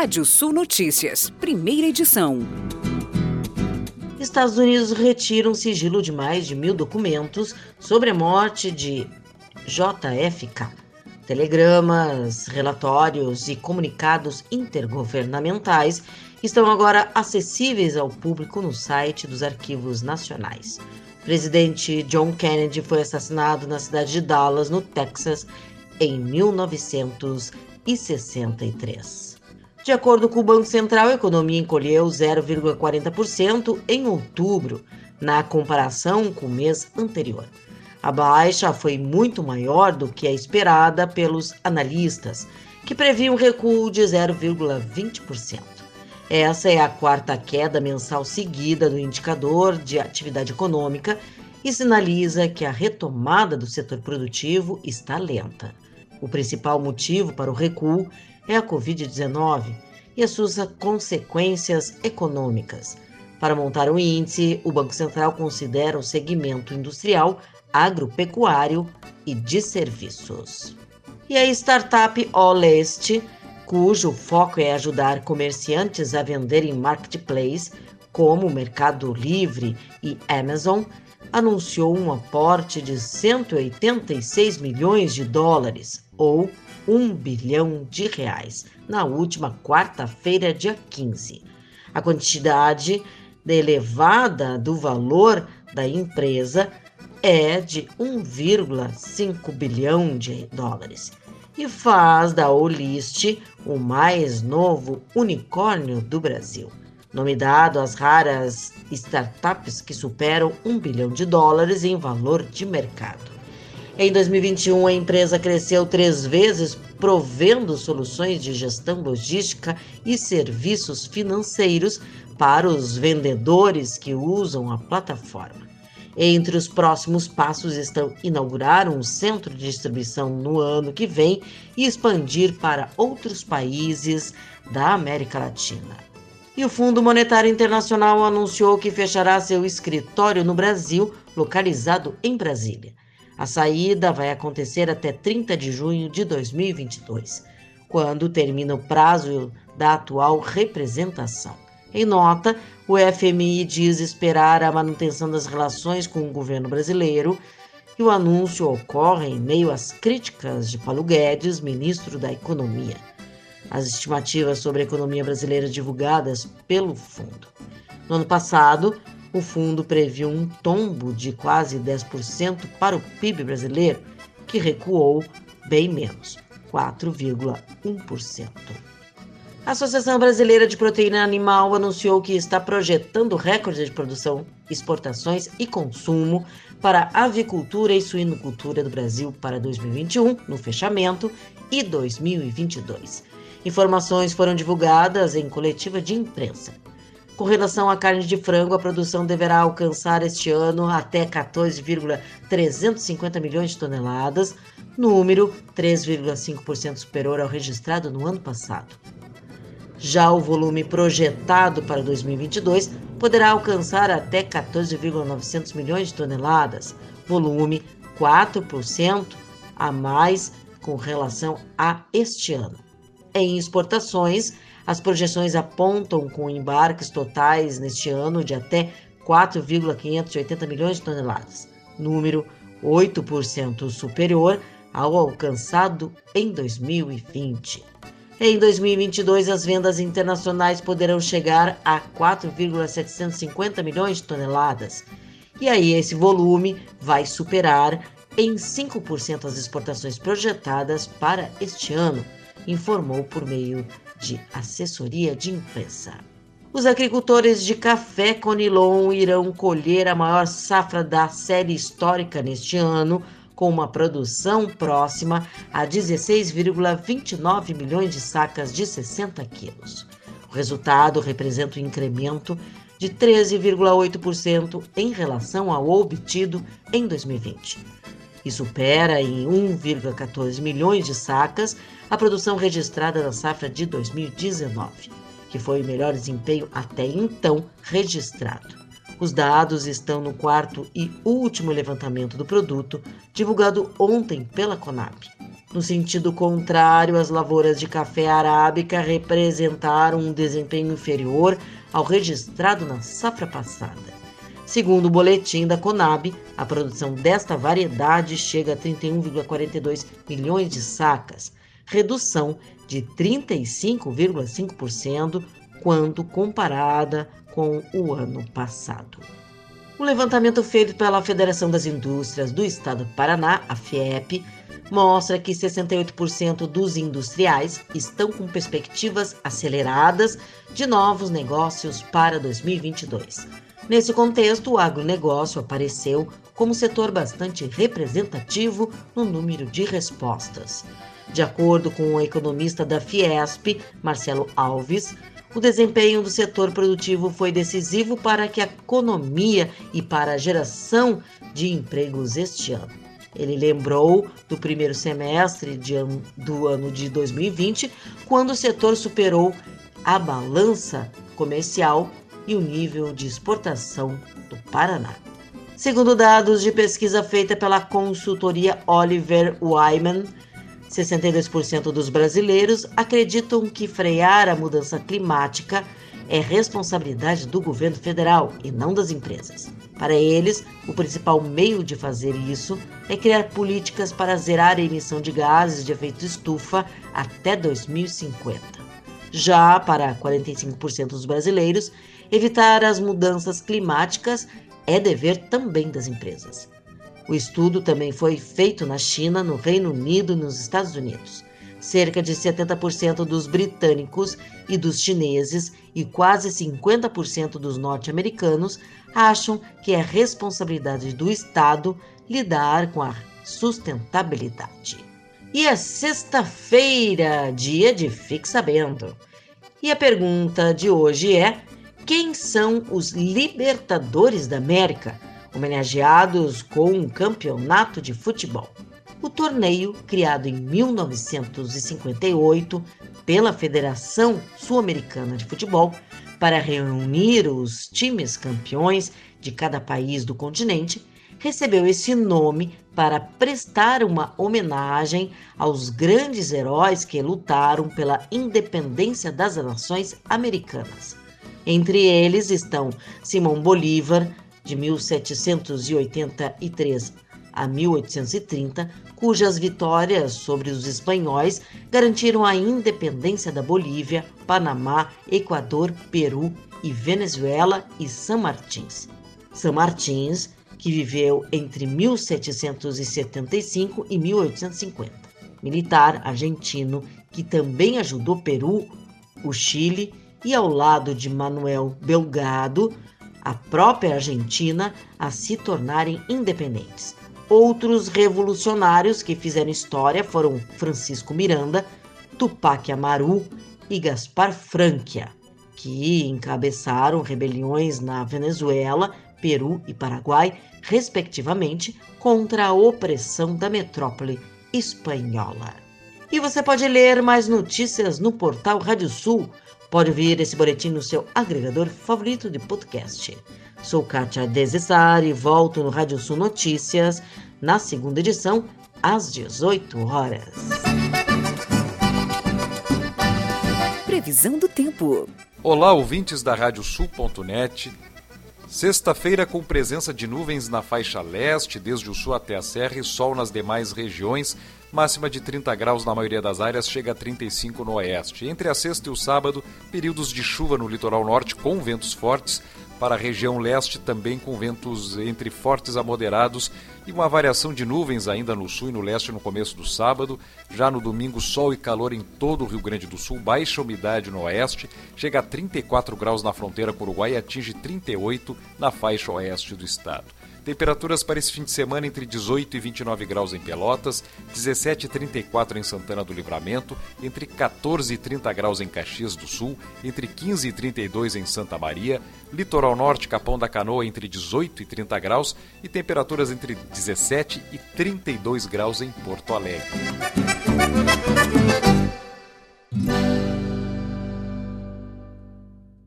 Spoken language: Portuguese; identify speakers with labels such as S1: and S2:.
S1: Rádio Sul Notícias, primeira edição.
S2: Estados Unidos retiram sigilo de mais de mil documentos sobre a morte de JFK. Telegramas, relatórios e comunicados intergovernamentais estão agora acessíveis ao público no site dos arquivos nacionais. O presidente John Kennedy foi assassinado na cidade de Dallas, no Texas, em 1963. De acordo com o Banco Central, a economia encolheu 0,40% em outubro, na comparação com o mês anterior. A baixa foi muito maior do que a esperada pelos analistas, que previam um recuo de 0,20%. Essa é a quarta queda mensal seguida do indicador de atividade econômica e sinaliza que a retomada do setor produtivo está lenta. O principal motivo para o recuo é a Covid-19 e as suas consequências econômicas. Para montar o índice, o Banco Central considera o segmento industrial, agropecuário e de serviços. E a startup Oleste, cujo foco é ajudar comerciantes a vender em marketplace como Mercado Livre e Amazon, anunciou um aporte de 186 milhões de dólares, ou 1 bilhão de reais, na última quarta-feira, dia 15. A quantidade elevada do valor da empresa é de 1,5 bilhão de dólares e faz da Olist o mais novo unicórnio do Brasil. Nome dado às raras startups que superam um bilhão de dólares em valor de mercado. Em 2021, a empresa cresceu três vezes, provendo soluções de gestão logística e serviços financeiros para os vendedores que usam a plataforma. Entre os próximos passos estão inaugurar um centro de distribuição no ano que vem e expandir para outros países da América Latina. E o Fundo Monetário Internacional anunciou que fechará seu escritório no Brasil, localizado em Brasília. A saída vai acontecer até 30 de junho de 2022, quando termina o prazo da atual representação. Em nota, o FMI diz esperar a manutenção das relações com o governo brasileiro e o anúncio ocorre em meio às críticas de Paulo Guedes, ministro da Economia. As estimativas sobre a economia brasileira divulgadas pelo fundo. No ano passado, o fundo previu um tombo de quase 10% para o PIB brasileiro, que recuou bem menos, 4,1%. A Associação Brasileira de Proteína Animal anunciou que está projetando recorde de produção, exportações e consumo para avicultura e suinocultura do Brasil para 2021, no fechamento, e 2022. Informações foram divulgadas em coletiva de imprensa. Com relação à carne de frango, a produção deverá alcançar este ano até 14,350 milhões de toneladas, número 3,5% superior ao registrado no ano passado. Já o volume projetado para 2022 poderá alcançar até 14,900 milhões de toneladas, volume 4% a mais com relação a este ano. Em exportações, as projeções apontam com embarques totais neste ano de até 4,580 milhões de toneladas, número 8% superior ao alcançado em 2020. Em 2022, as vendas internacionais poderão chegar a 4,750 milhões de toneladas. E aí, esse volume vai superar em 5% as exportações projetadas para este ano, informou por meio de assessoria de imprensa. Os agricultores de café Conilon irão colher a maior safra da série histórica neste ano, com uma produção próxima a 16,29 milhões de sacas de 60 quilos. O resultado representa um incremento de 13,8% em relação ao obtido em 2020 e supera em 1,14 milhões de sacas a produção registrada na safra de 2019, que foi o melhor desempenho até então registrado. Os dados estão no quarto e último levantamento do produto, divulgado ontem pela Conab. No sentido contrário, as lavouras de café arábica representaram um desempenho inferior ao registrado na safra passada. Segundo o boletim da Conab, a produção desta variedade chega a 31,42 milhões de sacas, redução de 35,5% quando comparada com o ano passado. O levantamento feito pela Federação das Indústrias do Estado do Paraná, a FIEP, mostra que 68% dos industriais estão com perspectivas aceleradas de novos negócios para 2022. Nesse contexto, o agronegócio apareceu como setor bastante representativo no número de respostas. De acordo com o economista da Fiesp, Marcelo Alves, o desempenho do setor produtivo foi decisivo para que a economia e para a geração de empregos este ano. Ele lembrou do primeiro semestre de, do ano de 2020, quando o setor superou a balança comercial e o nível de exportação do Paraná. Segundo dados de pesquisa feita pela consultoria Oliver Wyman, 62% dos brasileiros acreditam que frear a mudança climática é responsabilidade do governo federal e não das empresas. Para eles, o principal meio de fazer isso é criar políticas para zerar a emissão de gases de efeito estufa até 2050. Já para 45% dos brasileiros, evitar as mudanças climáticas é dever também das empresas. O estudo também foi feito na China, no Reino Unido e nos Estados Unidos. Cerca de 70% dos britânicos e dos chineses e quase 50% dos norte-americanos acham que é responsabilidade do Estado lidar com a sustentabilidade. E é sexta-feira, dia de Fique. E a pergunta de hoje é: quem são os Libertadores da América? homenageados com um campeonato de futebol. O torneio, criado em 1958 pela Federação Sul-Americana de Futebol, para reunir os times campeões de cada país do continente, recebeu esse nome para prestar uma homenagem aos grandes heróis que lutaram pela independência das nações americanas. Entre eles estão Simão Bolívar, de 1783 a 1830, cujas vitórias sobre os espanhóis garantiram a independência da Bolívia, Panamá, Equador, Peru e Venezuela e São Martins. São Martins, que viveu entre 1775 e 1850. Militar argentino que também ajudou Peru, o Chile e ao lado de Manuel Belgrado a própria Argentina a se tornarem independentes. Outros revolucionários que fizeram história foram Francisco Miranda, Tupac Amaru e Gaspar Franquia, que encabeçaram rebeliões na Venezuela, Peru e Paraguai, respectivamente, contra a opressão da metrópole espanhola. E você pode ler mais notícias no portal Rádio Sul Pode ouvir esse boletim no seu agregador favorito de podcast. Sou Kátia Desessari e volto no Rádio Sul Notícias na segunda edição, às 18 horas.
S1: Previsão do tempo.
S3: Olá, ouvintes da Radiosul.net. Sexta-feira com presença de nuvens na faixa leste, desde o sul até a serra e sol nas demais regiões, máxima de 30 graus na maioria das áreas, chega a 35 no oeste. Entre a sexta e o sábado, períodos de chuva no litoral norte com ventos fortes, para a região leste também com ventos entre fortes a moderados e uma variação de nuvens ainda no sul e no leste no começo do sábado. Já no domingo, sol e calor em todo o Rio Grande do Sul, baixa umidade no oeste, chega a 34 graus na fronteira com o Uruguai e atinge 38 na faixa oeste do estado. Temperaturas para esse fim de semana entre 18 e 29 graus em Pelotas, 17 e 34 em Santana do Livramento, entre 14 e 30 graus em Caxias do Sul, entre 15 e 32 em Santa Maria, Litoral Norte, Capão da Canoa entre 18 e 30 graus e temperaturas entre 17 e 32 graus em Porto Alegre.